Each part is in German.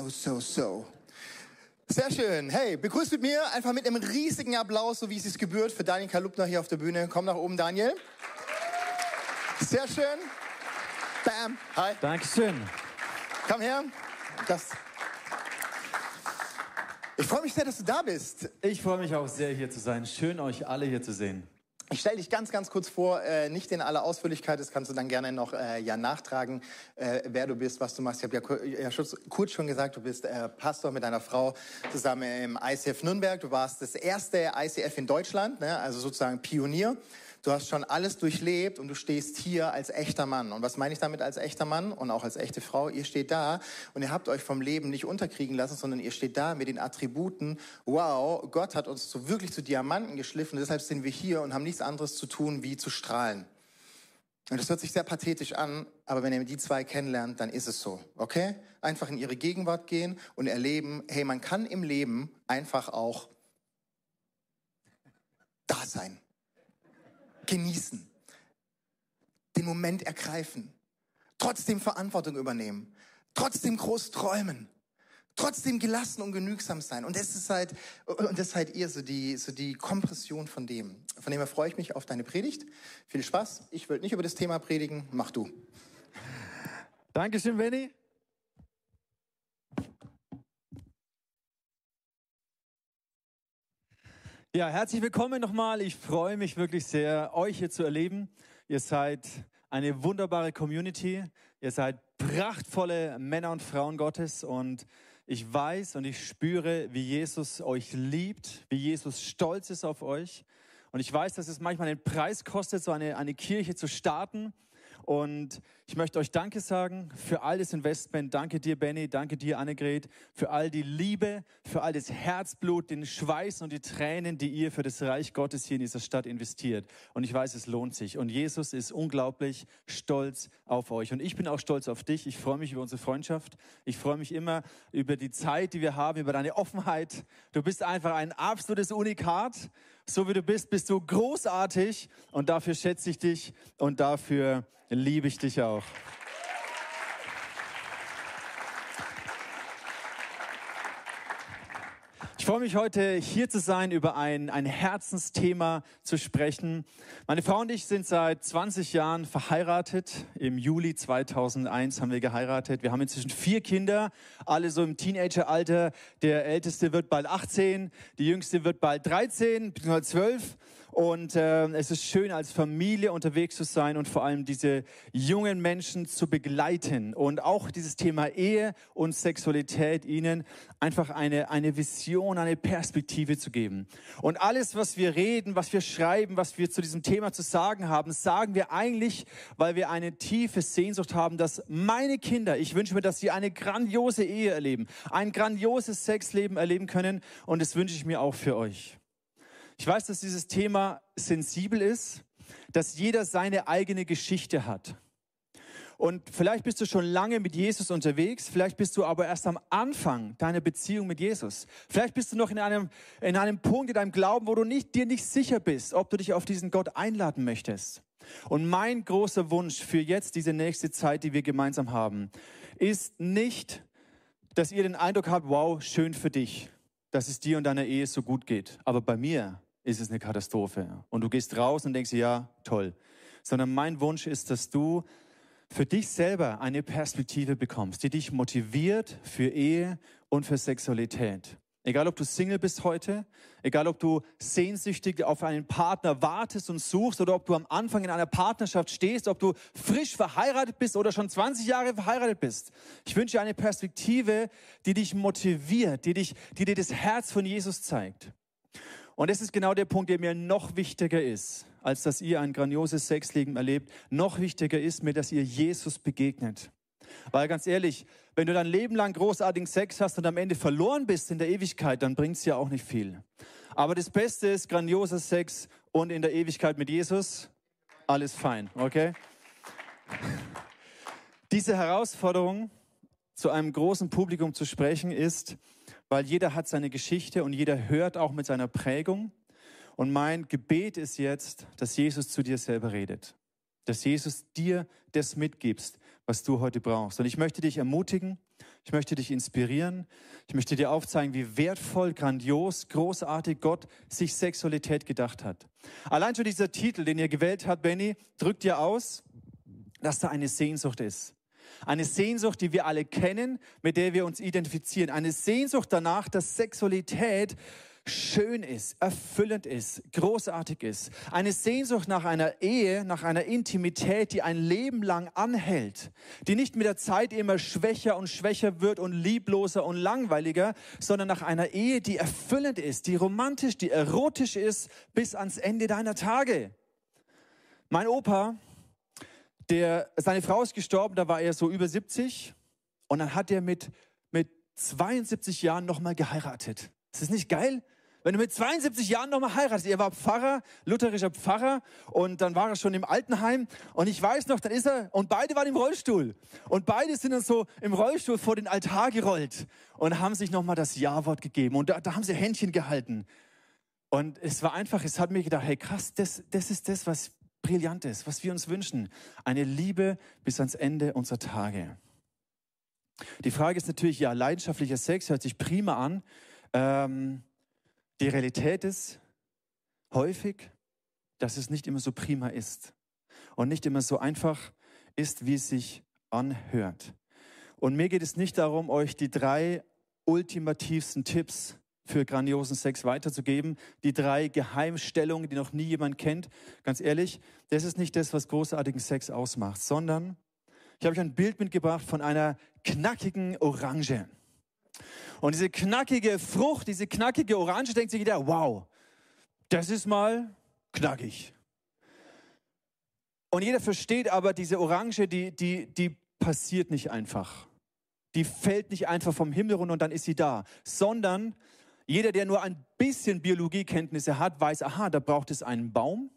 so, so, so. Sehr schön. Hey, begrüßt mit mir einfach mit einem riesigen Applaus, so wie es sich gebührt, für Daniel Kalupner hier auf der Bühne. Komm nach oben, Daniel. Sehr schön. Bam. Hi. Dankeschön. Komm her. Das. Ich freue mich sehr, dass du da bist. Ich freue mich auch sehr, hier zu sein. Schön, euch alle hier zu sehen. Ich stelle dich ganz, ganz kurz vor, äh, nicht in aller Ausführlichkeit, das kannst du dann gerne noch äh, ja nachtragen, äh, wer du bist, was du machst. Ich habe ja, ja kurz schon gesagt, du bist äh, Pastor mit deiner Frau zusammen im ICF Nürnberg. Du warst das erste ICF in Deutschland, ne? also sozusagen Pionier. Du hast schon alles durchlebt und du stehst hier als echter Mann. Und was meine ich damit als echter Mann und auch als echte Frau? Ihr steht da und ihr habt euch vom Leben nicht unterkriegen lassen, sondern ihr steht da mit den Attributen, wow, Gott hat uns so wirklich zu Diamanten geschliffen. Deshalb sind wir hier und haben nichts anderes zu tun, wie zu strahlen. Und das hört sich sehr pathetisch an, aber wenn ihr die zwei kennenlernt, dann ist es so, okay? Einfach in ihre Gegenwart gehen und erleben, hey, man kann im Leben einfach auch da sein genießen, den Moment ergreifen, trotzdem Verantwortung übernehmen, trotzdem groß träumen, trotzdem gelassen und genügsam sein. Und das ist halt, und das seid ihr so die, so die Kompression von dem. Von dem her freue ich mich auf deine Predigt. Viel Spaß. Ich will nicht über das Thema predigen. Mach du. Dankeschön, Benny. Ja, herzlich willkommen nochmal. Ich freue mich wirklich sehr, euch hier zu erleben. Ihr seid eine wunderbare Community. Ihr seid prachtvolle Männer und Frauen Gottes und ich weiß und ich spüre, wie Jesus euch liebt, wie Jesus stolz ist auf euch. Und ich weiß, dass es manchmal einen Preis kostet, so eine, eine Kirche zu starten. Und ich möchte euch Danke sagen für all das Investment. Danke dir, Benny. Danke dir, Annegret, für all die Liebe, für all das Herzblut, den Schweiß und die Tränen, die ihr für das Reich Gottes hier in dieser Stadt investiert. Und ich weiß, es lohnt sich. Und Jesus ist unglaublich stolz auf euch. Und ich bin auch stolz auf dich. Ich freue mich über unsere Freundschaft. Ich freue mich immer über die Zeit, die wir haben, über deine Offenheit. Du bist einfach ein absolutes Unikat. So wie du bist, bist du großartig. Und dafür schätze ich dich und dafür liebe ich dich auch. Freue mich heute hier zu sein, über ein, ein Herzensthema zu sprechen. Meine Frau und ich sind seit 20 Jahren verheiratet. Im Juli 2001 haben wir geheiratet. Wir haben inzwischen vier Kinder, alle so im Teenageralter. Der älteste wird bald 18, die jüngste wird bald 13, bzw. 12. Und äh, es ist schön, als Familie unterwegs zu sein und vor allem diese jungen Menschen zu begleiten und auch dieses Thema Ehe und Sexualität ihnen einfach eine, eine Vision, eine Perspektive zu geben. Und alles, was wir reden, was wir schreiben, was wir zu diesem Thema zu sagen haben, sagen wir eigentlich, weil wir eine tiefe Sehnsucht haben, dass meine Kinder, ich wünsche mir, dass sie eine grandiose Ehe erleben, ein grandioses Sexleben erleben können und das wünsche ich mir auch für euch. Ich weiß, dass dieses Thema sensibel ist, dass jeder seine eigene Geschichte hat. Und vielleicht bist du schon lange mit Jesus unterwegs, vielleicht bist du aber erst am Anfang deiner Beziehung mit Jesus. Vielleicht bist du noch in einem, in einem Punkt in deinem Glauben, wo du nicht, dir nicht sicher bist, ob du dich auf diesen Gott einladen möchtest. Und mein großer Wunsch für jetzt, diese nächste Zeit, die wir gemeinsam haben, ist nicht, dass ihr den Eindruck habt, wow, schön für dich, dass es dir und deiner Ehe so gut geht. Aber bei mir ist es eine Katastrophe. Und du gehst raus und denkst, ja, toll. Sondern mein Wunsch ist, dass du für dich selber eine Perspektive bekommst, die dich motiviert für Ehe und für Sexualität. Egal, ob du Single bist heute, egal, ob du sehnsüchtig auf einen Partner wartest und suchst oder ob du am Anfang in einer Partnerschaft stehst, ob du frisch verheiratet bist oder schon 20 Jahre verheiratet bist. Ich wünsche dir eine Perspektive, die dich motiviert, die, dich, die dir das Herz von Jesus zeigt. Und das ist genau der Punkt, der mir noch wichtiger ist, als dass ihr ein grandioses Sexleben erlebt. Noch wichtiger ist mir, dass ihr Jesus begegnet. Weil ganz ehrlich, wenn du dein Leben lang großartigen Sex hast und am Ende verloren bist in der Ewigkeit, dann bringt es ja auch nicht viel. Aber das Beste ist grandioser Sex und in der Ewigkeit mit Jesus, alles fein, okay? Diese Herausforderung, zu einem großen Publikum zu sprechen, ist, weil jeder hat seine Geschichte und jeder hört auch mit seiner Prägung. Und mein Gebet ist jetzt, dass Jesus zu dir selber redet. Dass Jesus dir das mitgibst, was du heute brauchst. Und ich möchte dich ermutigen, Ich möchte dich inspirieren. Ich möchte dir aufzeigen, wie wertvoll, grandios, großartig Gott sich Sexualität gedacht hat. Allein schon dieser Titel, den ihr gewählt habt, Benny, drückt dir aus, dass da eine Sehnsucht ist. Eine Sehnsucht, die wir alle kennen, mit der wir uns identifizieren. Eine Sehnsucht danach, dass Sexualität schön ist, erfüllend ist, großartig ist. Eine Sehnsucht nach einer Ehe, nach einer Intimität, die ein Leben lang anhält, die nicht mit der Zeit immer schwächer und schwächer wird und liebloser und langweiliger, sondern nach einer Ehe, die erfüllend ist, die romantisch, die erotisch ist bis ans Ende deiner Tage. Mein Opa, der, seine Frau ist gestorben, da war er so über 70 und dann hat er mit, mit 72 Jahren nochmal geheiratet. Ist das nicht geil? Wenn du mit 72 Jahren nochmal heiratest, er war Pfarrer, lutherischer Pfarrer und dann war er schon im Altenheim. Und ich weiß noch, dann ist er und beide waren im Rollstuhl. Und beide sind dann so im Rollstuhl vor den Altar gerollt und haben sich nochmal das Ja-Wort gegeben. Und da, da, haben sie Händchen gehalten. Und es war einfach, es hat mir gedacht, hey krass, das, das ist das, was brillant ist, was wir uns wünschen, eine Liebe bis ans Ende unserer Tage. Die Frage ist natürlich, ja, leidenschaftlicher Sex hört sich prima an. Ähm, die Realität ist häufig, dass es nicht immer so prima ist und nicht immer so einfach ist, wie es sich anhört. Und mir geht es nicht darum, euch die drei ultimativsten Tipps für grandiosen Sex weiterzugeben, die drei Geheimstellungen, die noch nie jemand kennt. Ganz ehrlich, das ist nicht das, was großartigen Sex ausmacht, sondern ich habe euch ein Bild mitgebracht von einer knackigen Orange. Und diese knackige Frucht, diese knackige Orange, denkt sich jeder, wow, das ist mal knackig. Und jeder versteht aber, diese Orange, die, die, die passiert nicht einfach. Die fällt nicht einfach vom Himmel runter und dann ist sie da, sondern jeder, der nur ein bisschen Biologiekenntnisse hat, weiß, aha, da braucht es einen Baum,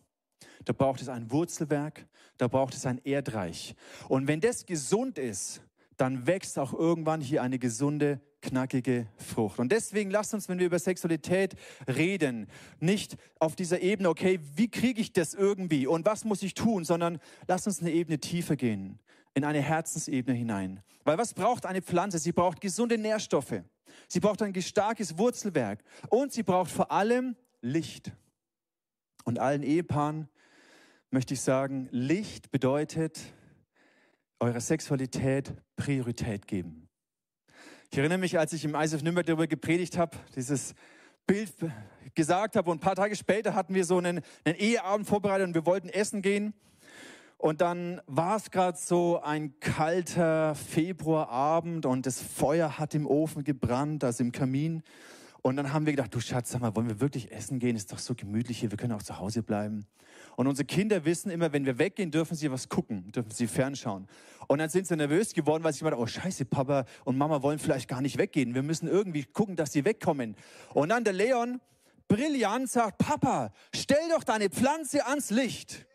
da braucht es ein Wurzelwerk, da braucht es ein Erdreich. Und wenn das gesund ist, dann wächst auch irgendwann hier eine gesunde knackige Frucht. Und deswegen lasst uns, wenn wir über Sexualität reden, nicht auf dieser Ebene, okay, wie kriege ich das irgendwie und was muss ich tun, sondern lasst uns eine Ebene tiefer gehen, in eine Herzensebene hinein. Weil was braucht eine Pflanze? Sie braucht gesunde Nährstoffe. Sie braucht ein starkes Wurzelwerk und sie braucht vor allem Licht. Und allen Ehepaaren möchte ich sagen, Licht bedeutet eurer Sexualität Priorität geben. Ich erinnere mich, als ich im ISF Nürnberg darüber gepredigt habe, dieses Bild gesagt habe und ein paar Tage später hatten wir so einen, einen Eheabend vorbereitet und wir wollten essen gehen. Und dann war es gerade so ein kalter Februarabend und das Feuer hat im Ofen gebrannt, also im Kamin. Und dann haben wir gedacht, du Schatz, sag mal, wollen wir wirklich essen gehen? Ist doch so gemütlich hier, wir können auch zu Hause bleiben. Und unsere Kinder wissen immer, wenn wir weggehen, dürfen sie was gucken, dürfen sie fernschauen. Und dann sind sie nervös geworden, weil sie gemeint oh scheiße, Papa und Mama wollen vielleicht gar nicht weggehen. Wir müssen irgendwie gucken, dass sie wegkommen. Und dann der Leon, brillant, sagt, Papa, stell doch deine Pflanze ans Licht.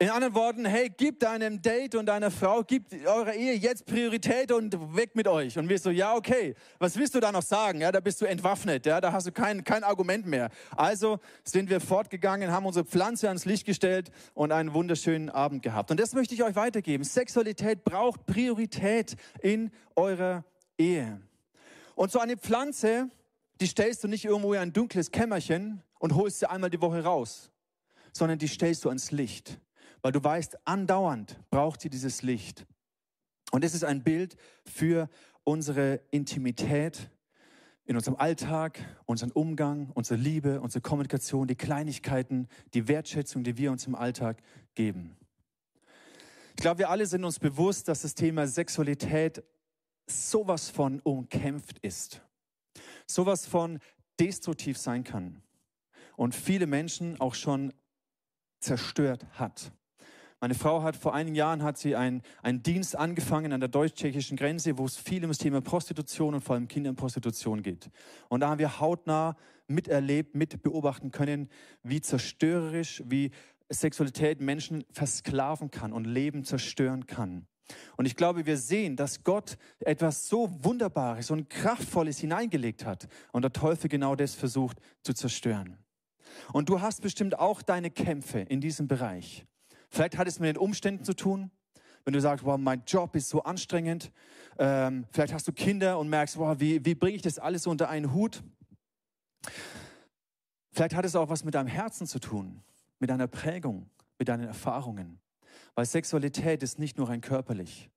In anderen Worten, hey, gib deinem Date und deiner Frau, gib eurer Ehe jetzt Priorität und weg mit euch. Und wir so, ja, okay, was willst du da noch sagen? Ja, da bist du entwaffnet, ja, da hast du kein, kein Argument mehr. Also sind wir fortgegangen, haben unsere Pflanze ans Licht gestellt und einen wunderschönen Abend gehabt. Und das möchte ich euch weitergeben. Sexualität braucht Priorität in eurer Ehe. Und so eine Pflanze, die stellst du nicht irgendwo in ein dunkles Kämmerchen und holst sie einmal die Woche raus, sondern die stellst du ans Licht weil du weißt, andauernd braucht sie dieses Licht. Und es ist ein Bild für unsere Intimität in unserem Alltag, unseren Umgang, unsere Liebe, unsere Kommunikation, die Kleinigkeiten, die Wertschätzung, die wir uns im Alltag geben. Ich glaube, wir alle sind uns bewusst, dass das Thema Sexualität sowas von umkämpft ist, sowas von destruktiv sein kann und viele Menschen auch schon zerstört hat. Meine Frau hat vor einigen Jahren hat sie einen, einen Dienst angefangen an der deutsch-tschechischen Grenze, wo es viel um das Thema Prostitution und vor allem Kinderprostitution geht. Und da haben wir hautnah miterlebt, mit beobachten können, wie zerstörerisch, wie Sexualität Menschen versklaven kann und Leben zerstören kann. Und ich glaube, wir sehen, dass Gott etwas so Wunderbares und Kraftvolles hineingelegt hat und der Teufel genau das versucht zu zerstören. Und du hast bestimmt auch deine Kämpfe in diesem Bereich. Vielleicht hat es mit den Umständen zu tun. wenn du sagst, wow, mein Job ist so anstrengend. Ähm, vielleicht hast du Kinder und merkst, wow, wie, wie bringe ich das alles unter einen Hut? Vielleicht hat es auch was mit deinem Herzen zu tun, mit deiner Prägung, mit deinen Erfahrungen. Weil Sexualität ist nicht nur rein körperlich.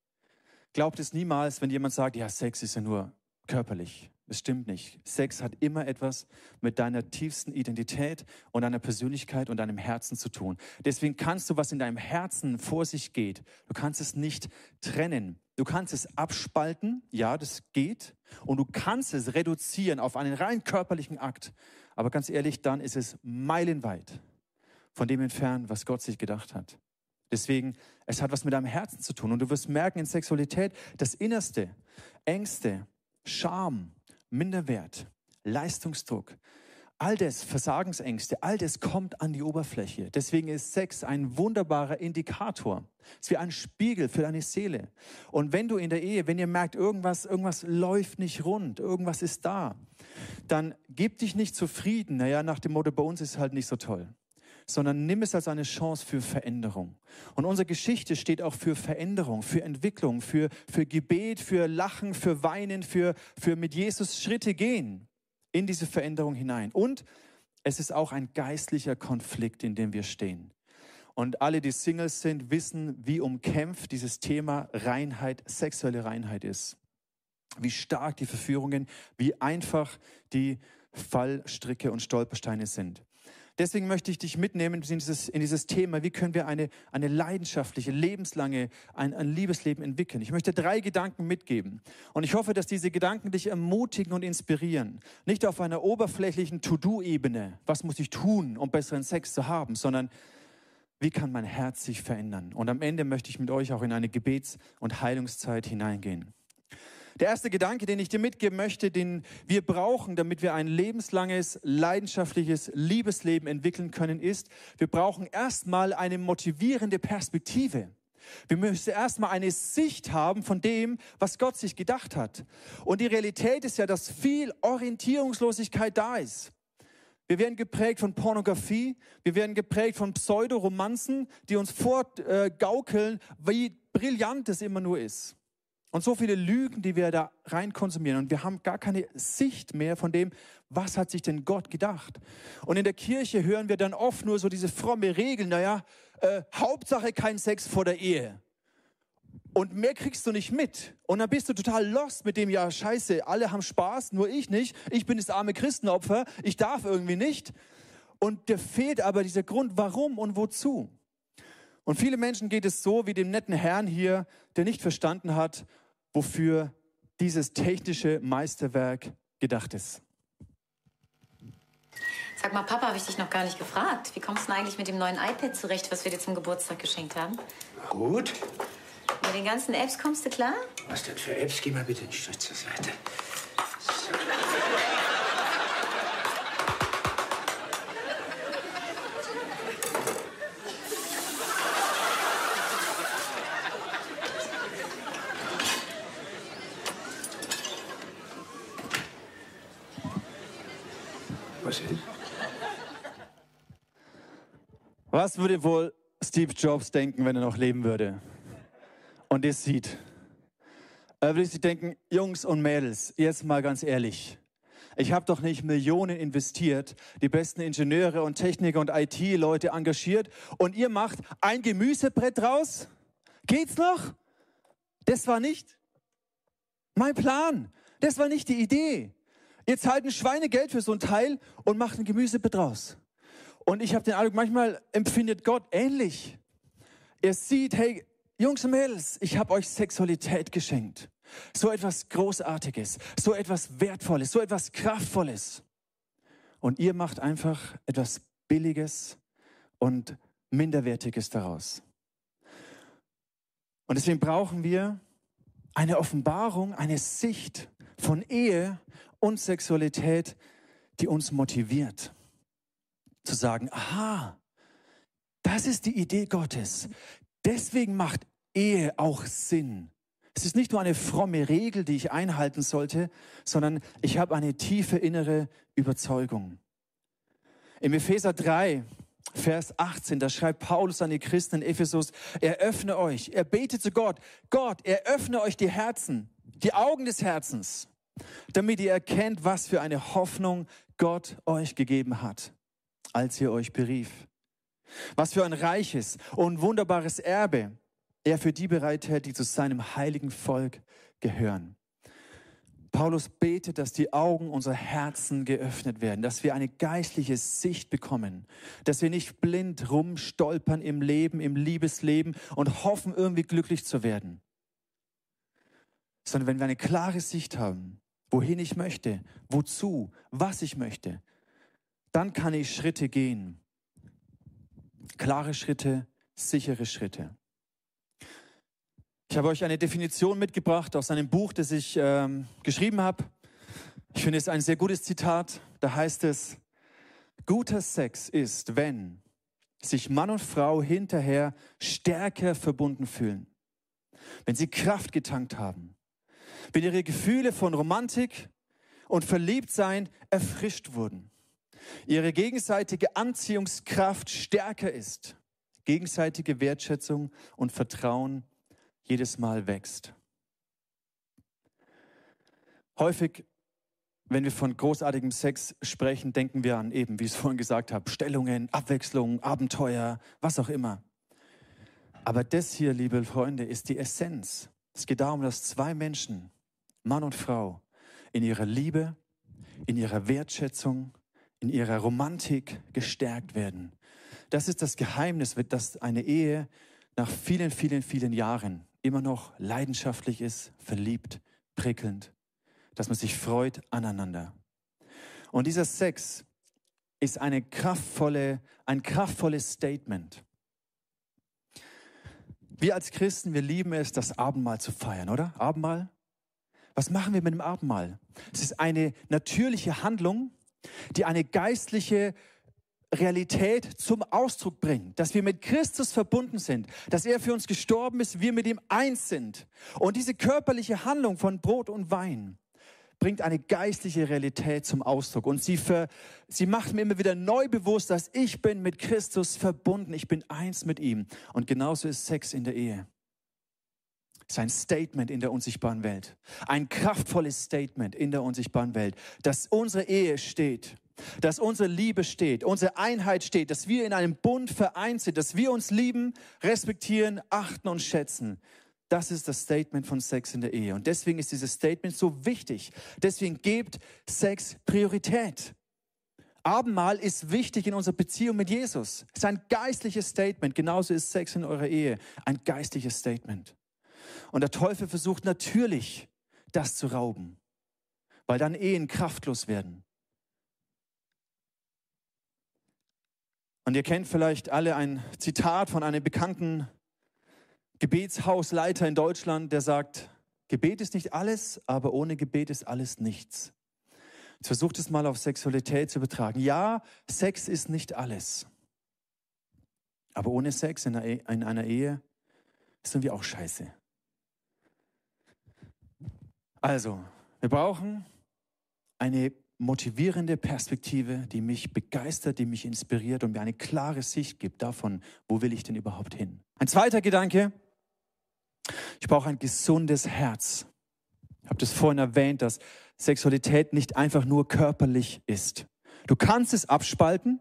Glaubt es niemals, wenn jemand sagt, ja, Sex ist ja nur körperlich. Das stimmt nicht. Sex hat immer etwas mit deiner tiefsten Identität und deiner Persönlichkeit und deinem Herzen zu tun. Deswegen kannst du, was in deinem Herzen vor sich geht, du kannst es nicht trennen. Du kannst es abspalten, ja, das geht. Und du kannst es reduzieren auf einen rein körperlichen Akt. Aber ganz ehrlich, dann ist es meilenweit von dem entfernt, was Gott sich gedacht hat. Deswegen, es hat was mit deinem Herzen zu tun. Und du wirst merken in Sexualität, das Innerste, Ängste, Scham, Minderwert, Leistungsdruck, all das, Versagensängste, all das kommt an die Oberfläche. Deswegen ist Sex ein wunderbarer Indikator. Es ist wie ein Spiegel für deine Seele. Und wenn du in der Ehe, wenn ihr merkt, irgendwas, irgendwas läuft nicht rund, irgendwas ist da, dann gib dich nicht zufrieden. Naja, nach dem Motto, bei uns ist es halt nicht so toll sondern nimm es als eine Chance für Veränderung. Und unsere Geschichte steht auch für Veränderung, für Entwicklung, für, für Gebet, für Lachen, für Weinen, für, für mit Jesus Schritte gehen in diese Veränderung hinein. Und es ist auch ein geistlicher Konflikt, in dem wir stehen. Und alle, die Singles sind, wissen, wie umkämpft dieses Thema Reinheit, sexuelle Reinheit ist. Wie stark die Verführungen, wie einfach die Fallstricke und Stolpersteine sind. Deswegen möchte ich dich mitnehmen in dieses, in dieses Thema, wie können wir eine, eine leidenschaftliche, lebenslange, ein, ein Liebesleben entwickeln. Ich möchte drei Gedanken mitgeben. Und ich hoffe, dass diese Gedanken dich ermutigen und inspirieren. Nicht auf einer oberflächlichen To-Do-Ebene, was muss ich tun, um besseren Sex zu haben, sondern wie kann mein Herz sich verändern. Und am Ende möchte ich mit euch auch in eine Gebets- und Heilungszeit hineingehen. Der erste Gedanke, den ich dir mitgeben möchte, den wir brauchen, damit wir ein lebenslanges, leidenschaftliches Liebesleben entwickeln können, ist, wir brauchen erstmal eine motivierende Perspektive. Wir müssen erstmal eine Sicht haben von dem, was Gott sich gedacht hat. Und die Realität ist ja, dass viel Orientierungslosigkeit da ist. Wir werden geprägt von Pornografie, wir werden geprägt von Pseudoromanzen, die uns vorgaukeln, wie brillant es immer nur ist. Und so viele Lügen, die wir da rein konsumieren. Und wir haben gar keine Sicht mehr von dem, was hat sich denn Gott gedacht. Und in der Kirche hören wir dann oft nur so diese fromme Regeln, naja, äh, Hauptsache kein Sex vor der Ehe. Und mehr kriegst du nicht mit. Und dann bist du total lost mit dem, ja, scheiße, alle haben Spaß, nur ich nicht. Ich bin das arme Christenopfer, ich darf irgendwie nicht. Und dir fehlt aber dieser Grund, warum und wozu. Und viele Menschen geht es so wie dem netten Herrn hier, der nicht verstanden hat, wofür dieses technische Meisterwerk gedacht ist. Sag mal, Papa, habe ich dich noch gar nicht gefragt. Wie kommst du denn eigentlich mit dem neuen iPad zurecht, was wir dir zum Geburtstag geschenkt haben? Gut. Mit den ganzen Apps kommst du klar? Was denn für Apps? Geh mal bitte einen Schritt zur Seite. So. Was würde wohl Steve Jobs denken, wenn er noch leben würde und das sieht? Er würde sich denken, Jungs und Mädels, jetzt mal ganz ehrlich. Ich habe doch nicht Millionen investiert, die besten Ingenieure und Techniker und IT-Leute engagiert und ihr macht ein Gemüsebrett draus? Geht's noch? Das war nicht mein Plan. Das war nicht die Idee. Ihr zahlt ein Schweinegeld für so ein Teil und macht ein Gemüsebrett draus. Und ich habe den Eindruck, manchmal empfindet Gott ähnlich. Er sieht, hey, Jungs und Mädels, ich habe euch Sexualität geschenkt. So etwas Großartiges, so etwas Wertvolles, so etwas Kraftvolles. Und ihr macht einfach etwas Billiges und Minderwertiges daraus. Und deswegen brauchen wir eine Offenbarung, eine Sicht von Ehe und Sexualität, die uns motiviert. Zu sagen, aha, das ist die Idee Gottes. Deswegen macht Ehe auch Sinn. Es ist nicht nur eine fromme Regel, die ich einhalten sollte, sondern ich habe eine tiefe innere Überzeugung. Im Epheser 3, Vers 18, da schreibt Paulus an die Christen in Ephesus, eröffne euch, er betet zu Gott, Gott, eröffne euch die Herzen, die Augen des Herzens, damit ihr erkennt, was für eine Hoffnung Gott euch gegeben hat, als er euch berief. Was für ein reiches und wunderbares Erbe er für die bereithält, die zu seinem heiligen Volk gehören. Paulus betet, dass die Augen unserer Herzen geöffnet werden, dass wir eine geistliche Sicht bekommen, dass wir nicht blind rumstolpern im Leben, im Liebesleben und hoffen, irgendwie glücklich zu werden, sondern wenn wir eine klare Sicht haben, wohin ich möchte, wozu, was ich möchte, dann kann ich Schritte gehen. Klare Schritte, sichere Schritte. Ich habe euch eine Definition mitgebracht aus einem Buch, das ich ähm, geschrieben habe. Ich finde es ein sehr gutes Zitat. Da heißt es, guter Sex ist, wenn sich Mann und Frau hinterher stärker verbunden fühlen, wenn sie Kraft getankt haben, wenn ihre Gefühle von Romantik und Verliebtsein erfrischt wurden, ihre gegenseitige Anziehungskraft stärker ist, gegenseitige Wertschätzung und Vertrauen jedes Mal wächst. Häufig, wenn wir von großartigem Sex sprechen, denken wir an eben, wie ich es vorhin gesagt habe, Stellungen, Abwechslung, Abenteuer, was auch immer. Aber das hier, liebe Freunde, ist die Essenz. Es geht darum, dass zwei Menschen, Mann und Frau, in ihrer Liebe, in ihrer Wertschätzung, in ihrer Romantik gestärkt werden. Das ist das Geheimnis, dass eine Ehe nach vielen, vielen, vielen Jahren immer noch leidenschaftlich ist, verliebt, prickelnd, dass man sich freut aneinander. Und dieser Sex ist eine kraftvolle, ein kraftvolles Statement. Wir als Christen, wir lieben es, das Abendmahl zu feiern, oder? Abendmahl? Was machen wir mit dem Abendmahl? Es ist eine natürliche Handlung, die eine geistliche Realität zum Ausdruck bringen, dass wir mit Christus verbunden sind, dass er für uns gestorben ist, wir mit ihm eins sind. Und diese körperliche Handlung von Brot und Wein bringt eine geistliche Realität zum Ausdruck. Und sie, für, sie macht mir immer wieder neu bewusst, dass ich bin mit Christus verbunden, ich bin eins mit ihm. Und genauso ist Sex in der Ehe. Es ist ein Statement in der unsichtbaren Welt. Ein kraftvolles Statement in der unsichtbaren Welt, dass unsere Ehe steht dass unsere Liebe steht, unsere Einheit steht, dass wir in einem Bund vereint sind, dass wir uns lieben, respektieren, achten und schätzen. Das ist das Statement von Sex in der Ehe. Und deswegen ist dieses Statement so wichtig. Deswegen gebt Sex Priorität. Abendmahl ist wichtig in unserer Beziehung mit Jesus. Es ist ein geistliches Statement. Genauso ist Sex in eurer Ehe ein geistliches Statement. Und der Teufel versucht natürlich, das zu rauben, weil dann Ehen kraftlos werden. Und ihr kennt vielleicht alle ein Zitat von einem bekannten Gebetshausleiter in Deutschland, der sagt, Gebet ist nicht alles, aber ohne Gebet ist alles nichts. Jetzt versucht es mal auf Sexualität zu übertragen. Ja, Sex ist nicht alles. Aber ohne Sex in einer einer Ehe sind wir auch scheiße. Also, wir brauchen eine motivierende Perspektive, die mich begeistert, die mich inspiriert und mir eine klare Sicht gibt davon, wo will ich denn überhaupt hin. Ein zweiter Gedanke, ich brauche ein gesundes Herz. Ich habe das vorhin erwähnt, dass Sexualität nicht einfach nur körperlich ist. Du kannst es abspalten,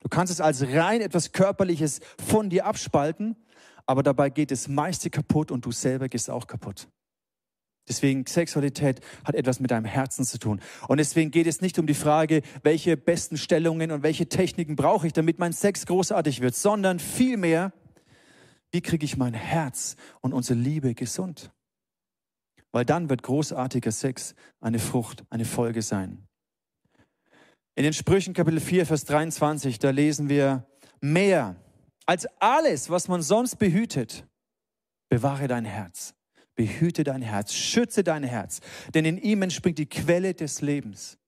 du kannst es als rein etwas Körperliches von dir abspalten, aber dabei geht das meiste kaputt und du selber gehst auch kaputt. Deswegen Sexualität hat etwas mit deinem Herzen zu tun. Und deswegen geht es nicht um die Frage, welche besten Stellungen und welche Techniken brauche ich, damit mein Sex großartig wird, sondern vielmehr, wie kriege ich mein Herz und unsere Liebe gesund? Weil dann wird großartiger Sex eine Frucht, eine Folge sein. In den Sprüchen Kapitel 4, Vers 23, da lesen wir, mehr als alles, was man sonst behütet, bewahre dein Herz Behüte dein Herz, schütze dein Herz, denn in ihm entspringt die Quelle des Lebens.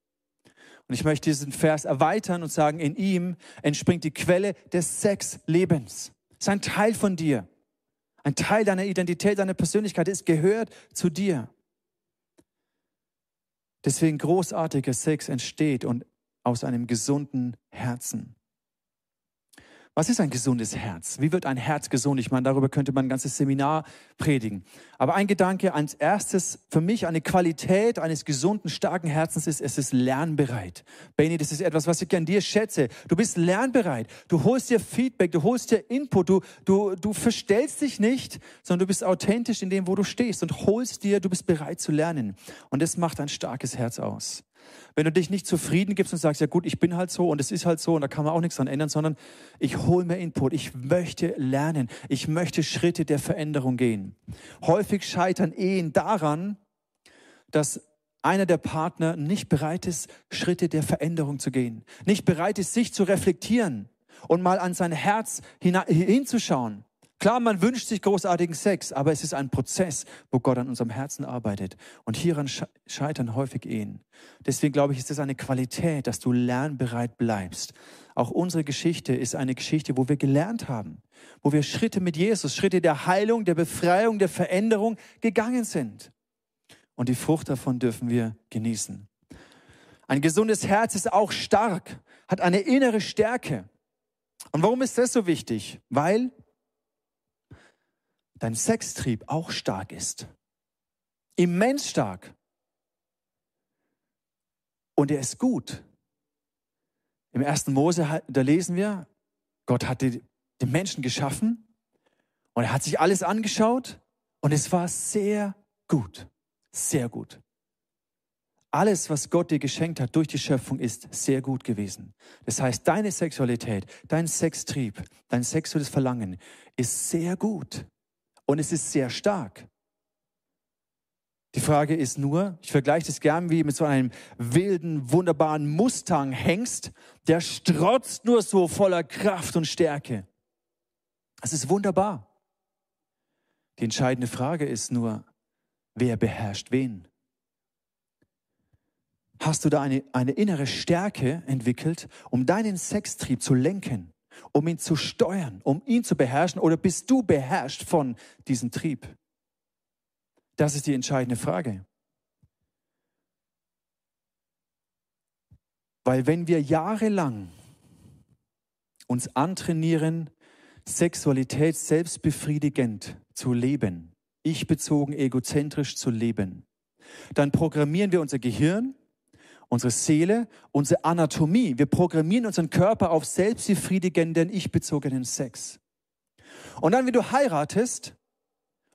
Und ich möchte diesen Vers erweitern und sagen, in ihm entspringt die Quelle des Sexlebens. Es ist ein Teil von dir. Ein Teil deiner Identität, deiner Persönlichkeit. Es gehört zu dir. Deswegen großartiger Sex entsteht und aus einem gesunden Herzen. Was ist ein gesundes Herz? Wie wird ein Herz gesund? Ich meine, darüber könnte man ein ganzes Seminar predigen. Aber ein Gedanke als erstes für mich eine Qualität eines gesunden, starken Herzens ist, es ist lernbereit. Benny, das ist etwas, was ich an dir schätze. Du bist lernbereit. Du holst dir Feedback, du holst dir Input, du, du, du verstellst dich nicht, sondern du bist authentisch in dem, wo du stehst und holst dir, du bist bereit zu lernen. Und das macht ein starkes Herz aus. Wenn du dich nicht zufrieden gibst und sagst, ja gut, ich bin halt so und es ist halt so und da kann man auch nichts dran ändern, sondern ich hole mir Input, ich möchte lernen, ich möchte Schritte der Veränderung gehen. Häufig scheitern Ehen daran, dass einer der Partner nicht bereit ist, Schritte der Veränderung zu gehen, nicht bereit ist, sich zu reflektieren und mal an sein Herz hinzuschauen. Klar, man wünscht sich großartigen Sex, aber es ist ein Prozess, wo Gott an unserem Herzen arbeitet. Und hieran scheitern häufig Ehen. Deswegen glaube ich, ist es eine Qualität, dass du lernbereit bleibst. Auch unsere Geschichte ist eine Geschichte, wo wir gelernt haben, wo wir Schritte mit Jesus, Schritte der Heilung, der Befreiung, der Veränderung gegangen sind. Und die Frucht davon dürfen wir genießen. Ein gesundes Herz ist auch stark, hat eine innere Stärke. Und warum ist das so wichtig? Weil dein Sextrieb auch stark ist. Immens stark. Und er ist gut. Im ersten Mose, da lesen wir, Gott hat den Menschen geschaffen und er hat sich alles angeschaut und es war sehr gut. Sehr gut. Alles, was Gott dir geschenkt hat durch die Schöpfung, ist sehr gut gewesen. Das heißt, deine Sexualität, dein Sextrieb, dein sexuelles Verlangen ist sehr gut. Und es ist sehr stark. Die Frage ist nur, ich vergleiche das gern wie mit so einem wilden, wunderbaren Mustang-Hengst, der strotzt nur so voller Kraft und Stärke. Es ist wunderbar. Die entscheidende Frage ist nur, wer beherrscht wen? Hast du da eine, eine innere Stärke entwickelt, um deinen Sextrieb zu lenken? Um ihn zu steuern, um ihn zu beherrschen? Oder bist du beherrscht von diesem Trieb? Das ist die entscheidende Frage. Weil wenn wir jahrelang uns antrainieren, Sexualität selbstbefriedigend zu leben, ich bezogen egozentrisch zu leben, dann programmieren wir unser Gehirn, unsere Seele, unsere Anatomie. Wir programmieren unseren Körper auf selbstbefriedigenden, ich-bezogenen Sex. Und dann, wenn du heiratest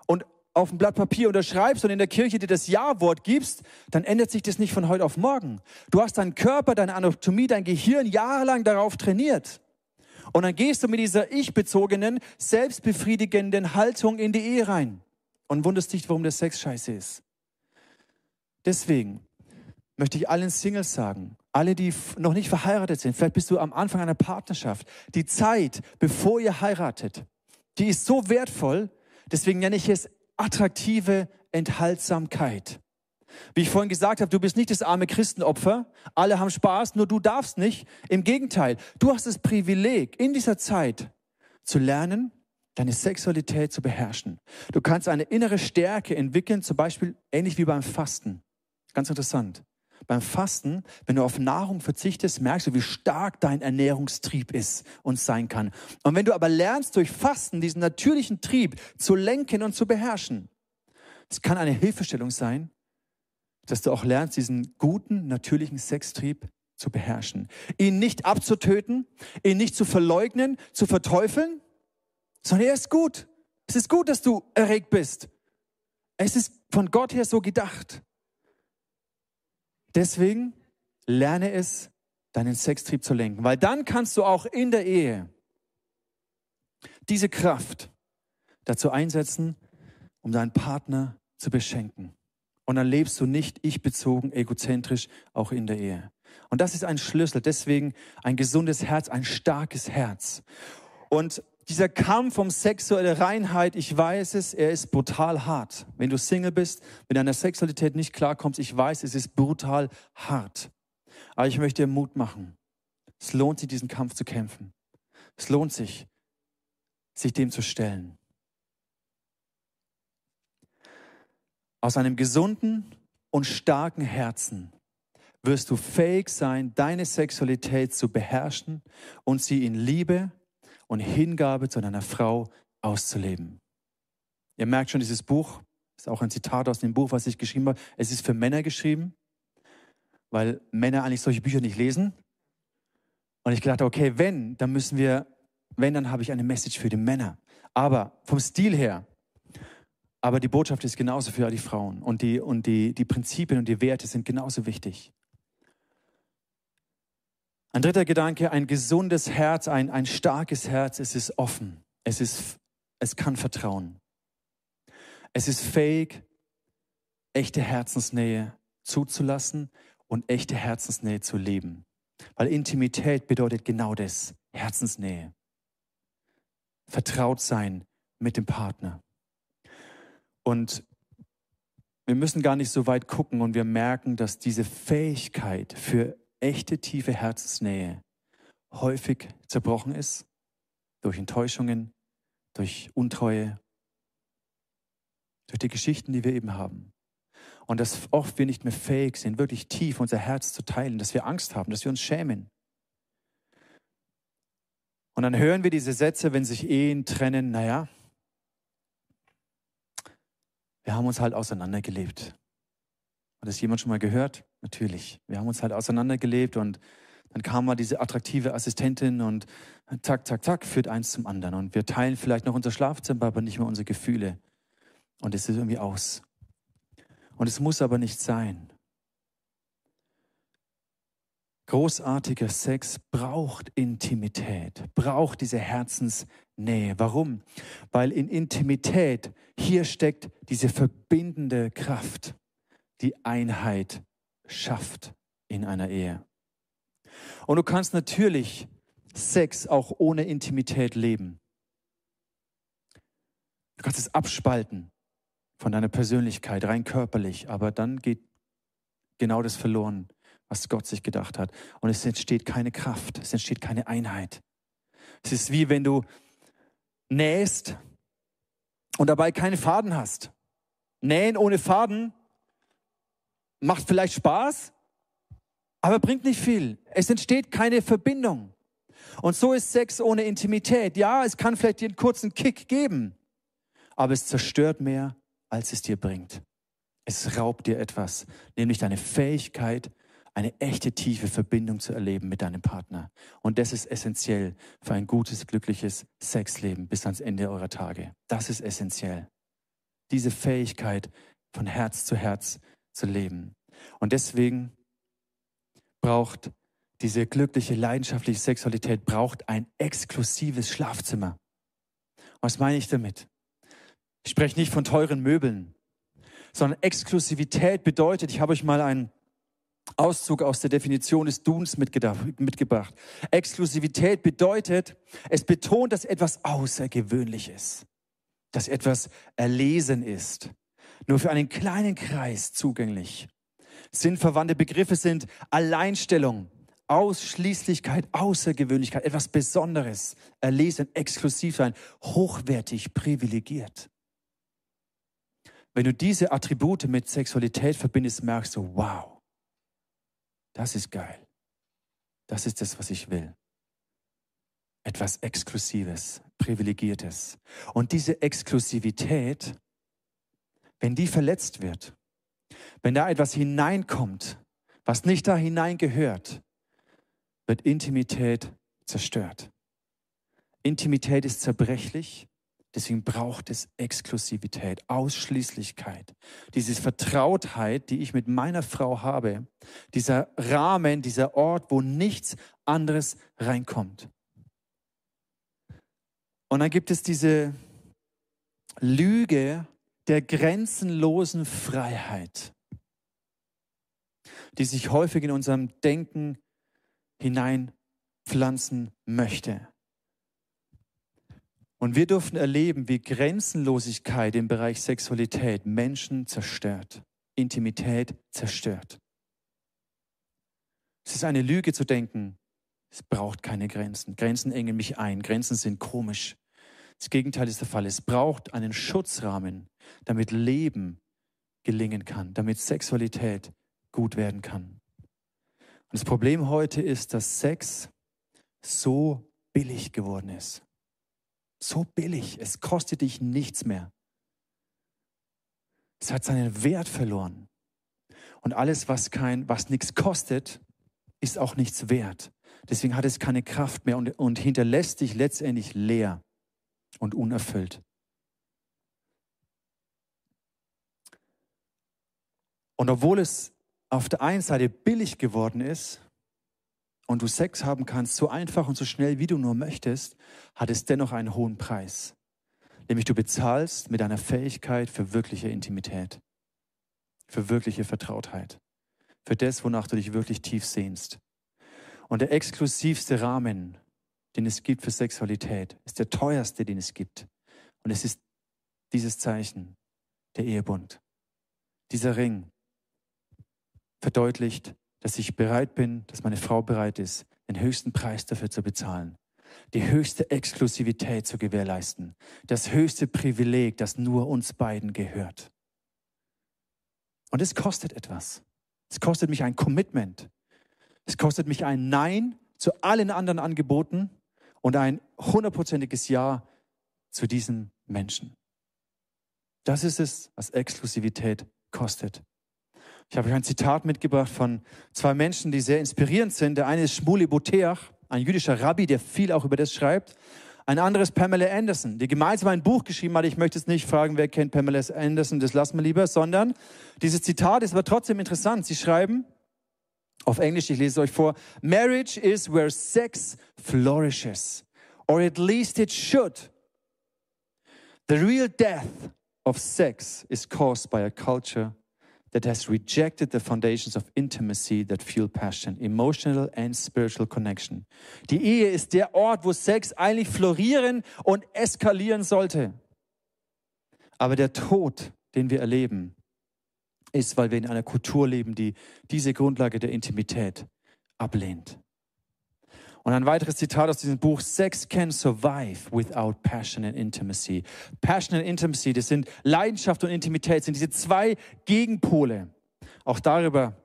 und auf ein Blatt Papier unterschreibst und in der Kirche dir das Ja-Wort gibst, dann ändert sich das nicht von heute auf morgen. Du hast deinen Körper, deine Anatomie, dein Gehirn jahrelang darauf trainiert. Und dann gehst du mit dieser ich-bezogenen, selbstbefriedigenden Haltung in die Ehe rein und wunderst dich, warum der Sex scheiße ist. Deswegen, möchte ich allen Singles sagen, alle, die noch nicht verheiratet sind, vielleicht bist du am Anfang einer Partnerschaft, die Zeit, bevor ihr heiratet, die ist so wertvoll, deswegen nenne ich es attraktive Enthaltsamkeit. Wie ich vorhin gesagt habe, du bist nicht das arme Christenopfer, alle haben Spaß, nur du darfst nicht. Im Gegenteil, du hast das Privileg, in dieser Zeit zu lernen, deine Sexualität zu beherrschen. Du kannst eine innere Stärke entwickeln, zum Beispiel ähnlich wie beim Fasten. Ganz interessant beim Fasten, wenn du auf Nahrung verzichtest, merkst du, wie stark dein Ernährungstrieb ist und sein kann. Und wenn du aber lernst, durch Fasten diesen natürlichen Trieb zu lenken und zu beherrschen, es kann eine Hilfestellung sein, dass du auch lernst, diesen guten, natürlichen Sextrieb zu beherrschen. Ihn nicht abzutöten, ihn nicht zu verleugnen, zu verteufeln, sondern er ist gut. Es ist gut, dass du erregt bist. Es ist von Gott her so gedacht. Deswegen lerne es, deinen Sextrieb zu lenken, weil dann kannst du auch in der Ehe diese Kraft dazu einsetzen, um deinen Partner zu beschenken. Und dann lebst du nicht ich-bezogen, egozentrisch, auch in der Ehe. Und das ist ein Schlüssel. Deswegen ein gesundes Herz, ein starkes Herz. Und dieser Kampf um sexuelle Reinheit, ich weiß es, er ist brutal hart. Wenn du Single bist, mit deiner Sexualität nicht klarkommst, ich weiß, es ist brutal hart. Aber ich möchte dir Mut machen. Es lohnt sich, diesen Kampf zu kämpfen. Es lohnt sich, sich dem zu stellen. Aus einem gesunden und starken Herzen wirst du fähig sein, deine Sexualität zu beherrschen und sie in Liebe, und Hingabe zu deiner Frau auszuleben. Ihr merkt schon, dieses Buch ist auch ein Zitat aus dem Buch, was ich geschrieben habe. Es ist für Männer geschrieben, weil Männer eigentlich solche Bücher nicht lesen. Und ich gedacht, okay, wenn, dann müssen wir, wenn, dann habe ich eine Message für die Männer. Aber vom Stil her, aber die Botschaft ist genauso für die Frauen und die, und die, die Prinzipien und die Werte sind genauso wichtig. Ein dritter Gedanke, ein gesundes Herz, ein, ein starkes Herz, es ist offen, es, ist, es kann vertrauen. Es ist fähig, echte Herzensnähe zuzulassen und echte Herzensnähe zu leben. Weil Intimität bedeutet genau das, Herzensnähe. Vertraut sein mit dem Partner. Und wir müssen gar nicht so weit gucken und wir merken, dass diese Fähigkeit für echte tiefe Herzensnähe häufig zerbrochen ist durch Enttäuschungen, durch Untreue, durch die Geschichten, die wir eben haben. Und dass oft wir nicht mehr fähig sind, wirklich tief unser Herz zu teilen, dass wir Angst haben, dass wir uns schämen. Und dann hören wir diese Sätze, wenn sich Ehen trennen, naja, wir haben uns halt auseinandergelebt. Hat das jemand schon mal gehört? Natürlich. Wir haben uns halt auseinandergelebt und dann kam mal diese attraktive Assistentin und zack, zack, zack, führt eins zum anderen. Und wir teilen vielleicht noch unser Schlafzimmer, aber nicht mehr unsere Gefühle. Und es ist irgendwie aus. Und es muss aber nicht sein. Großartiger Sex braucht Intimität, braucht diese Herzensnähe. Warum? Weil in Intimität hier steckt diese verbindende Kraft, die Einheit schafft in einer Ehe. Und du kannst natürlich Sex auch ohne Intimität leben. Du kannst es abspalten von deiner Persönlichkeit, rein körperlich, aber dann geht genau das verloren, was Gott sich gedacht hat. Und es entsteht keine Kraft, es entsteht keine Einheit. Es ist wie wenn du nähst und dabei keinen Faden hast. Nähen ohne Faden macht vielleicht Spaß, aber bringt nicht viel. Es entsteht keine Verbindung. Und so ist Sex ohne Intimität. Ja, es kann vielleicht dir einen kurzen Kick geben, aber es zerstört mehr, als es dir bringt. Es raubt dir etwas, nämlich deine Fähigkeit, eine echte tiefe Verbindung zu erleben mit deinem Partner. Und das ist essentiell für ein gutes, glückliches Sexleben bis ans Ende eurer Tage. Das ist essentiell. Diese Fähigkeit von Herz zu Herz zu leben. Und deswegen braucht diese glückliche, leidenschaftliche Sexualität braucht ein exklusives Schlafzimmer. Was meine ich damit? Ich spreche nicht von teuren Möbeln, sondern Exklusivität bedeutet, ich habe euch mal einen Auszug aus der Definition des Duns mitgebracht. Exklusivität bedeutet, es betont, dass etwas außergewöhnlich ist, dass etwas erlesen ist, nur für einen kleinen Kreis zugänglich. Sinnverwandte Begriffe sind Alleinstellung, Ausschließlichkeit, Außergewöhnlichkeit, etwas Besonderes, erlesen, exklusiv sein, hochwertig, privilegiert. Wenn du diese Attribute mit Sexualität verbindest, merkst du, wow, das ist geil. Das ist das, was ich will. Etwas Exklusives, Privilegiertes. Und diese Exklusivität, wenn die verletzt wird, wenn da etwas hineinkommt, was nicht da hineingehört, wird Intimität zerstört. Intimität ist zerbrechlich Deswegen braucht es Exklusivität, Ausschließlichkeit, diese Vertrautheit, die ich mit meiner Frau habe, dieser Rahmen, dieser Ort, wo nichts anderes reinkommt. Und dann gibt es diese Lüge der grenzenlosen Freiheit, die sich häufig in unserem Denken hineinpflanzen möchte. Und wir dürfen erleben, wie Grenzenlosigkeit im Bereich Sexualität Menschen zerstört, Intimität zerstört. Es ist eine Lüge zu denken, es braucht keine Grenzen. Grenzen engen mich ein, Grenzen sind komisch. Das Gegenteil ist der Fall. Es braucht einen Schutzrahmen, damit Leben gelingen kann, damit Sexualität gut werden kann. Und das Problem heute ist, dass Sex so billig geworden ist So billig. Es kostet dich nichts mehr. Es hat seinen Wert verloren. Und alles, was kein, was nichts kostet, ist auch nichts wert. Deswegen hat es keine Kraft mehr und, und hinterlässt dich letztendlich leer und unerfüllt. Und obwohl es auf der einen Seite billig geworden ist und du Sex haben kannst, so einfach und so schnell, wie du nur möchtest, hat es dennoch einen hohen Preis. Nämlich du bezahlst mit deiner Fähigkeit für wirkliche Intimität, für wirkliche Vertrautheit, für das, wonach du dich wirklich tief sehnst. Und der exklusivste Rahmen, den es gibt für Sexualität, ist der teuerste, den es gibt. Und es ist dieses Zeichen, der Ehebund. Dieser Ring verdeutlicht, dass ich bereit bin, dass meine Frau bereit ist, den höchsten Preis dafür zu bezahlen die höchste Exklusivität zu gewährleisten, das höchste Privileg, das nur uns beiden gehört. Und es kostet etwas. Es kostet mich ein Commitment. Es kostet mich ein Nein zu allen anderen Angeboten und ein hundertprozentiges Ja zu diesem Menschen. Das ist es, was Exklusivität kostet. Ich habe euch ein Zitat mitgebracht von zwei Menschen, die sehr inspirierend sind. Der eine ist Shmuli Boteach ein jüdischer Rabbi, der viel auch über das schreibt. Ein anderes Pamela Anderson, die gemeinsam ein Buch geschrieben hat. Ich möchte es nicht fragen, wer kennt Pamela Anderson, das lassen wir lieber, sondern dieses Zitat ist aber trotzdem interessant. Sie schreiben auf Englisch, ich lese es euch vor, Marriage is where sex flourishes, or at least it should. The real death of sex is caused by a culture that has rejected the foundations of intimacy that fuel passion, emotional and spiritual connection. Die Ehe ist der Ort, wo Sex eigentlich florieren und eskalieren sollte. Aber der Tod, den wir erleben, ist, weil wir in einer Kultur leben, die diese Grundlage der Intimität ablehnt. Und ein weiteres Zitat aus diesem Buch, Sex can survive without passion and intimacy. Passion and intimacy, das sind Leidenschaft und Intimität, sind diese zwei Gegenpole. Auch darüber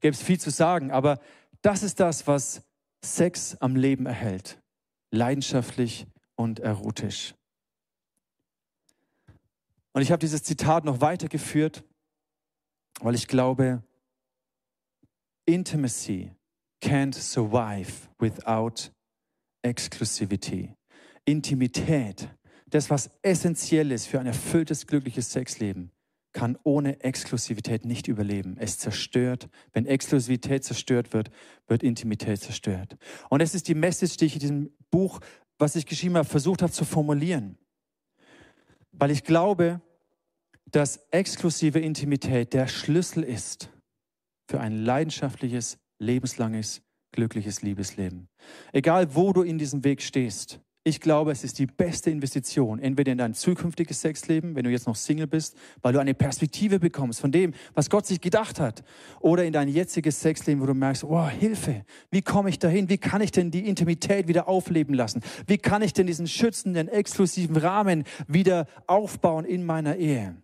gäbe es viel zu sagen, aber das ist das, was Sex am Leben erhält. Leidenschaftlich und erotisch. Und ich habe dieses Zitat noch weitergeführt, weil ich glaube, Intimacy can't survive without Exclusivity. Intimität, das, was essentiell ist für ein erfülltes, glückliches Sexleben, kann ohne Exklusivität nicht überleben. Es zerstört. Wenn Exklusivität zerstört wird, wird Intimität zerstört. Und es ist die Message, die ich in diesem Buch, was ich geschrieben habe, versucht habe zu formulieren. Weil ich glaube, dass exklusive Intimität der Schlüssel ist für ein leidenschaftliches, lebenslanges, glückliches Liebesleben. Egal, wo du in diesem Weg stehst, ich glaube, es ist die beste Investition, entweder in dein zukünftiges Sexleben, wenn du jetzt noch Single bist, weil du eine Perspektive bekommst von dem, was Gott sich gedacht hat, oder in dein jetziges Sexleben, wo du merkst, oh, Hilfe, wie komme ich dahin? Wie kann ich denn die Intimität wieder aufleben lassen? Wie kann ich denn diesen schützenden, exklusiven Rahmen wieder aufbauen in meiner Ehe?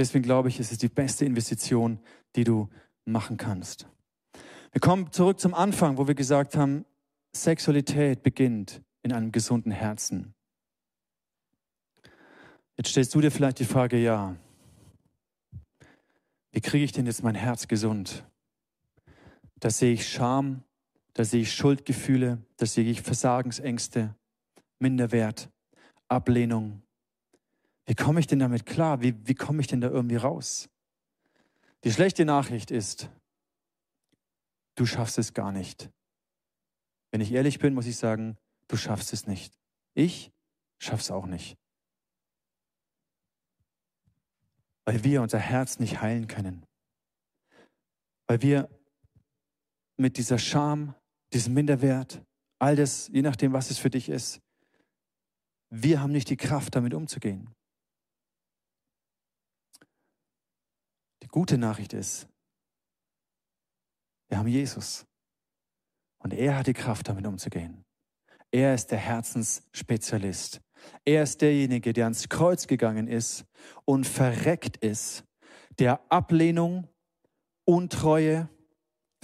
Deswegen glaube ich, es ist die beste Investition, die du machen kannst. Wir kommen zurück zum Anfang, wo wir gesagt haben, Sexualität beginnt in einem gesunden Herzen. Jetzt stellst du dir vielleicht die Frage, ja, wie kriege ich denn jetzt mein Herz gesund? Da sehe ich Scham, da sehe ich Schuldgefühle, da sehe ich Versagensängste, Minderwert, Ablehnung. Wie komme ich denn damit klar? Wie, wie komme ich denn da irgendwie raus? Die schlechte Nachricht ist, du schaffst es gar nicht. Wenn ich ehrlich bin, muss ich sagen, du schaffst es nicht. Ich schaff's auch nicht. Weil wir unser Herz nicht heilen können. Weil wir mit dieser Scham, diesem Minderwert, all das, je nachdem, was es für dich ist, wir haben nicht die Kraft, damit umzugehen. Gute Nachricht ist, wir haben Jesus. Und er hat die Kraft, damit umzugehen. Er ist der Herzensspezialist. Er ist derjenige, der ans Kreuz gegangen ist und verreckt ist, der Ablehnung, Untreue,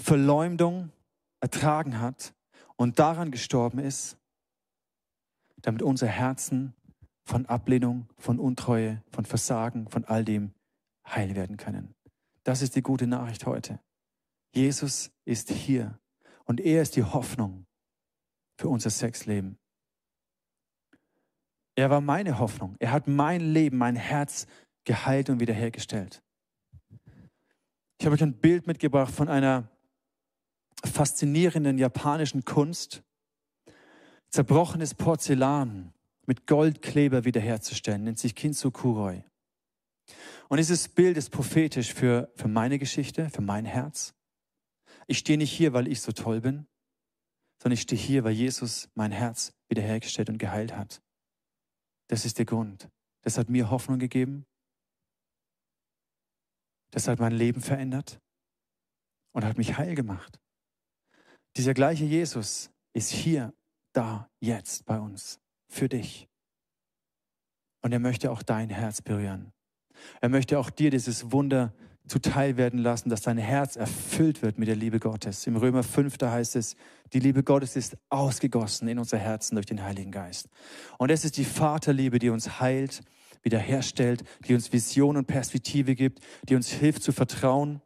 Verleumdung ertragen hat und daran gestorben ist, damit unsere Herzen von Ablehnung, von Untreue, von Versagen, von all dem heil werden können. Das ist die gute Nachricht heute. Jesus ist hier und er ist die Hoffnung für unser Sexleben. Er war meine Hoffnung. Er hat mein Leben, mein Herz geheilt und wiederhergestellt. Ich habe euch ein Bild mitgebracht von einer faszinierenden japanischen Kunst, zerbrochenes Porzellan mit Goldkleber wiederherzustellen, nennt sich Kintsukuroi. Und dieses Bild ist prophetisch für, für meine Geschichte, für mein Herz. Ich stehe nicht hier, weil ich so toll bin, sondern ich stehe hier, weil Jesus mein Herz wiederhergestellt und geheilt hat. Das ist der Grund. Das hat mir Hoffnung gegeben. Das hat mein Leben verändert und hat mich heil gemacht. Dieser gleiche Jesus ist hier, da, jetzt bei uns, für dich. Und er möchte auch dein Herz berühren. Er möchte auch dir dieses Wunder zuteil werden lassen, dass dein Herz erfüllt wird mit der Liebe Gottes. Im Römer 5, da heißt es, die Liebe Gottes ist ausgegossen in unser Herzen durch den Heiligen Geist. Und es ist die Vaterliebe, die uns heilt, wiederherstellt, die uns Vision und Perspektive gibt, die uns hilft zu vertrauen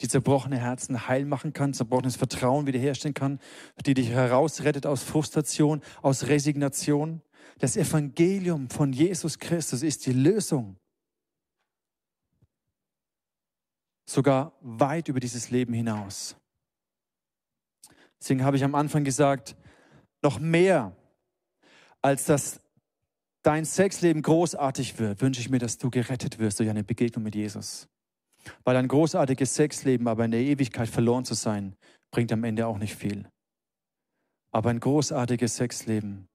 die zerbrochene Herzen heil machen kann, zerbrochenes Vertrauen wiederherstellen kann, die dich herausrettet aus Frustration, aus Resignation. Das Evangelium von Jesus Christus ist die Lösung. Sogar weit über dieses Leben hinaus. Deswegen habe ich am Anfang gesagt, noch mehr als dass dein Sexleben großartig wird, wünsche ich mir, dass du gerettet wirst durch eine Begegnung mit Jesus. Weil ein großartiges Sexleben, aber in der Ewigkeit verloren zu sein, bringt am Ende auch nicht viel. Aber ein großartiges Sexleben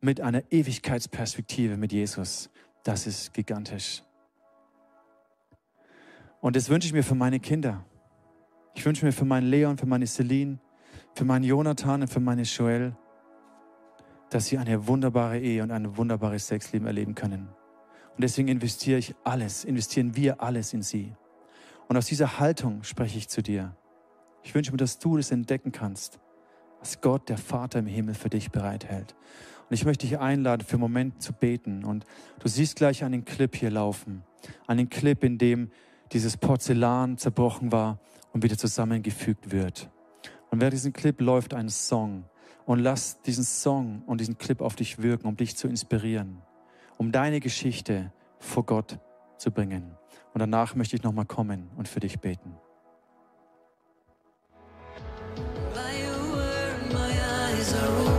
mit einer Ewigkeitsperspektive mit Jesus, das ist gigantisch. Und das wünsche ich mir für meine Kinder. Ich wünsche mir für meinen Leon, für meine Celine, für meinen Jonathan und für meine Joel, dass sie eine wunderbare Ehe und ein wunderbares Sexleben erleben können. Und deswegen investiere ich alles, investieren wir alles in sie. Und aus dieser Haltung spreche ich zu dir. Ich wünsche mir, dass du das entdecken kannst, was Gott, der Vater im Himmel, für dich bereithält. Und ich möchte dich einladen, für einen Moment zu beten. Und du siehst gleich einen Clip hier laufen. Einen Clip, in dem dieses Porzellan zerbrochen war und wieder zusammengefügt wird. Und während diesem Clip läuft ein Song. Und lass diesen Song und diesen Clip auf dich wirken, um dich zu inspirieren, um deine Geschichte vor Gott zu bringen. Und danach möchte ich nochmal kommen und für dich beten. scars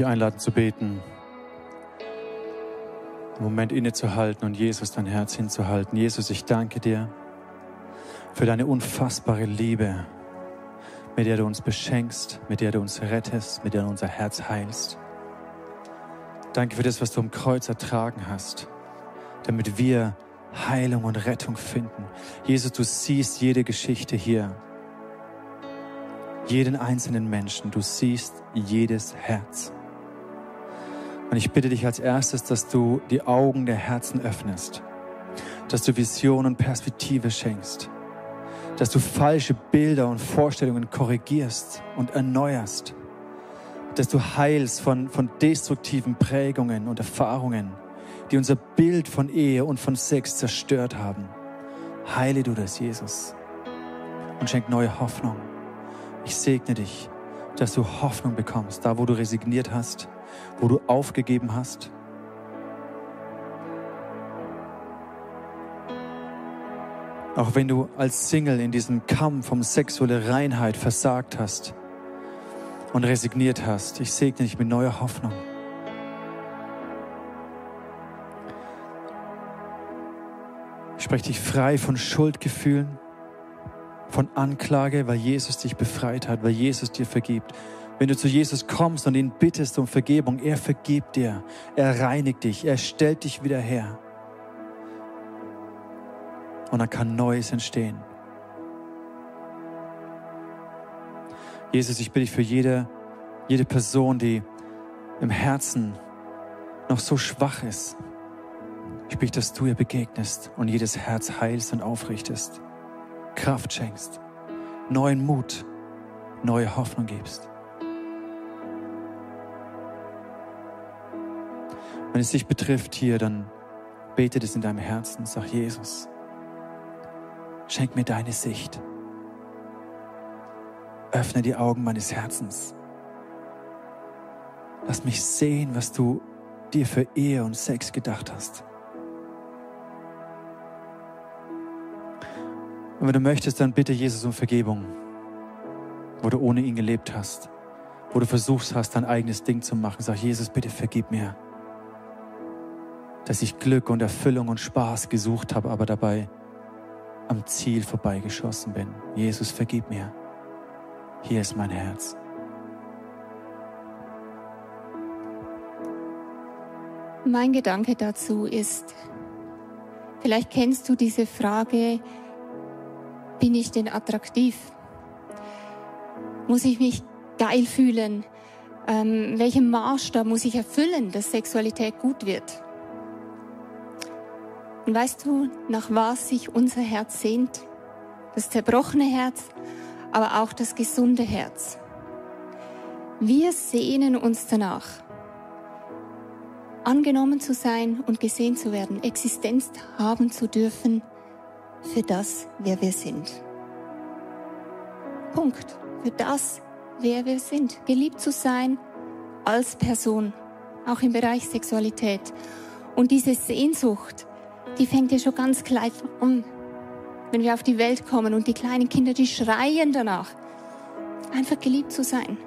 möchte ich einladen zu beten. Einen Moment innezuhalten und Jesus dein Herz hinzuhalten. Jesus, ich danke dir für deine unfassbare Liebe, mit der du uns beschenkst, mit der du uns rettest, mit der du unser Herz heilst. Danke für das, was du am Kreuz ertragen hast, damit wir Heilung und Rettung finden. Jesus, du siehst jede Geschichte hier, jeden einzelnen Menschen, du siehst jedes Herz. Und ich bitte dich als erstes, dass du die Augen der Herzen öffnest, dass du Vision und Perspektive schenkst, dass du falsche Bilder und Vorstellungen korrigierst und erneuerst, dass du heilst von, von destruktiven Prägungen und Erfahrungen, die unser Bild von Ehe und von Sex zerstört haben. Heile du das, Jesus, und schenk neue Hoffnung. Ich segne dich, dass du Hoffnung bekommst, da wo du resigniert hast, wo du aufgegeben hast. Auch wenn du als Single in diesem Kampf um sexuelle Reinheit versagt hast und resigniert hast, ich segne dich mit neuer Hoffnung. Ich spreche dich frei von Schuldgefühlen, von Anklage, weil Jesus dich befreit hat, weil Jesus dir vergibt. Wenn du zu Jesus kommst und ihn bittest um Vergebung, er vergibt dir, er reinigt dich, er stellt dich wieder her. Und dann kann Neues entstehen. Jesus, ich bitte dich für jede, jede Person, die im Herzen noch so schwach ist. Ich bitte, dass du ihr begegnest und jedes Herz heilst und aufrichtest. Kraft schenkst, neuen Mut, neue Hoffnung gibst. Wenn es dich betrifft hier, dann bete das in deinem Herzen. Sag Jesus, schenk mir deine Sicht. Öffne die Augen meines Herzens. Lass mich sehen, was du dir für Ehe und Sex gedacht hast. Und wenn du möchtest, dann bitte Jesus um Vergebung, wo du ohne ihn gelebt hast, wo du versucht hast, dein eigenes Ding zu machen. Sag, Jesus, bitte vergib mir, dass ich Glück und Erfüllung und Spaß gesucht habe, aber dabei am Ziel vorbeigeschossen bin. Jesus, vergib mir. Hier ist mein Herz. Mein Gedanke dazu ist, vielleicht kennst du diese Frage, bin ich denn attraktiv? Muss ich mich geil fühlen? Ähm, welchen Maßstab muss ich erfüllen, dass Sexualität gut wird? Und weißt du, nach was sich unser Herz sehnt? Das zerbrochene Herz, aber auch das gesunde Herz. Wir sehnen uns danach, angenommen zu sein und gesehen zu werden, Existenz haben zu dürfen für das, wer wir sind. Punkt. Für das, wer wir sind. Geliebt zu sein als Person, auch im Bereich Sexualität. Und diese Sehnsucht, die fängt ja schon ganz klein an, wenn wir auf die Welt kommen und die kleinen Kinder, die schreien danach, einfach geliebt zu sein.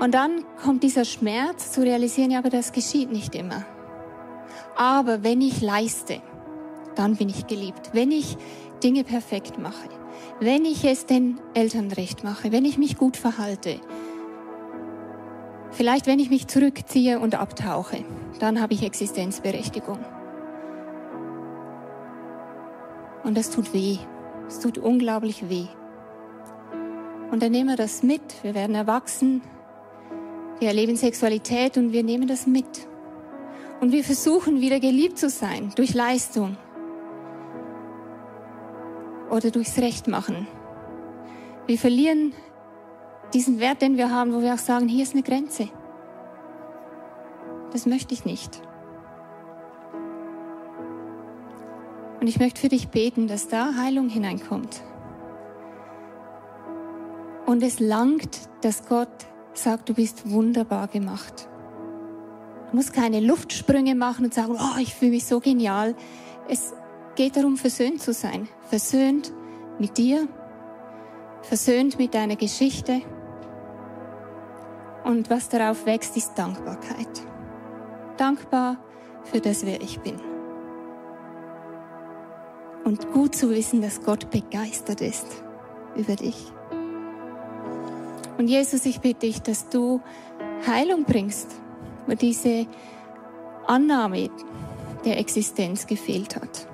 Und dann kommt dieser Schmerz zu realisieren, ja, aber das geschieht nicht immer. Aber wenn ich leiste, dann bin ich geliebt. Wenn ich Dinge perfekt mache, wenn ich es den Eltern recht mache, wenn ich mich gut verhalte, vielleicht wenn ich mich zurückziehe und abtauche, dann habe ich Existenzberechtigung. Und das tut weh. Es tut unglaublich weh. Und dann nehmen wir das mit. Wir werden erwachsen. Wir erleben Sexualität und wir nehmen das mit. Und wir versuchen wieder geliebt zu sein durch Leistung, oder durchs Recht machen. Wir verlieren diesen Wert, den wir haben, wo wir auch sagen, hier ist eine Grenze. Das möchte ich nicht. Und ich möchte für dich beten, dass da Heilung hineinkommt. Und es langt, dass Gott sagt, du bist wunderbar gemacht. Du musst keine Luftsprünge machen und sagen, oh, ich fühle mich so genial. Es geht darum, versöhnt zu sein. Versöhnt mit dir, versöhnt mit deiner Geschichte Und was darauf wächst, ist Dankbarkeit. Dankbar für das, wer ich bin. Und gut zu wissen, dass Gott begeistert ist über dich. Und Jesus, ich bitte dich, dass du Heilung bringst, wo diese Annahme der Existenz gefehlt hat.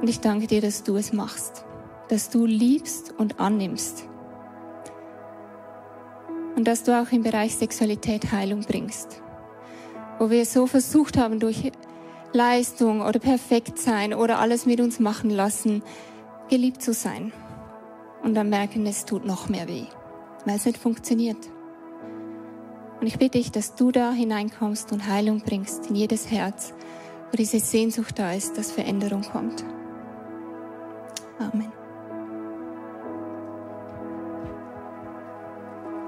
Und ich danke dir, dass du es machst, dass du liebst und annimmst. Und dass du auch im Bereich Sexualität Heilung bringst. Wo wir so versucht haben, durch Leistung oder perfekt sein oder alles mit uns machen lassen, geliebt zu sein. Und dann merken, es tut noch mehr weh, weil es nicht funktioniert. Und ich bitte dich, dass du da hineinkommst und Heilung bringst in jedes Herz, wo diese Sehnsucht da ist, dass Veränderung kommt. Amen.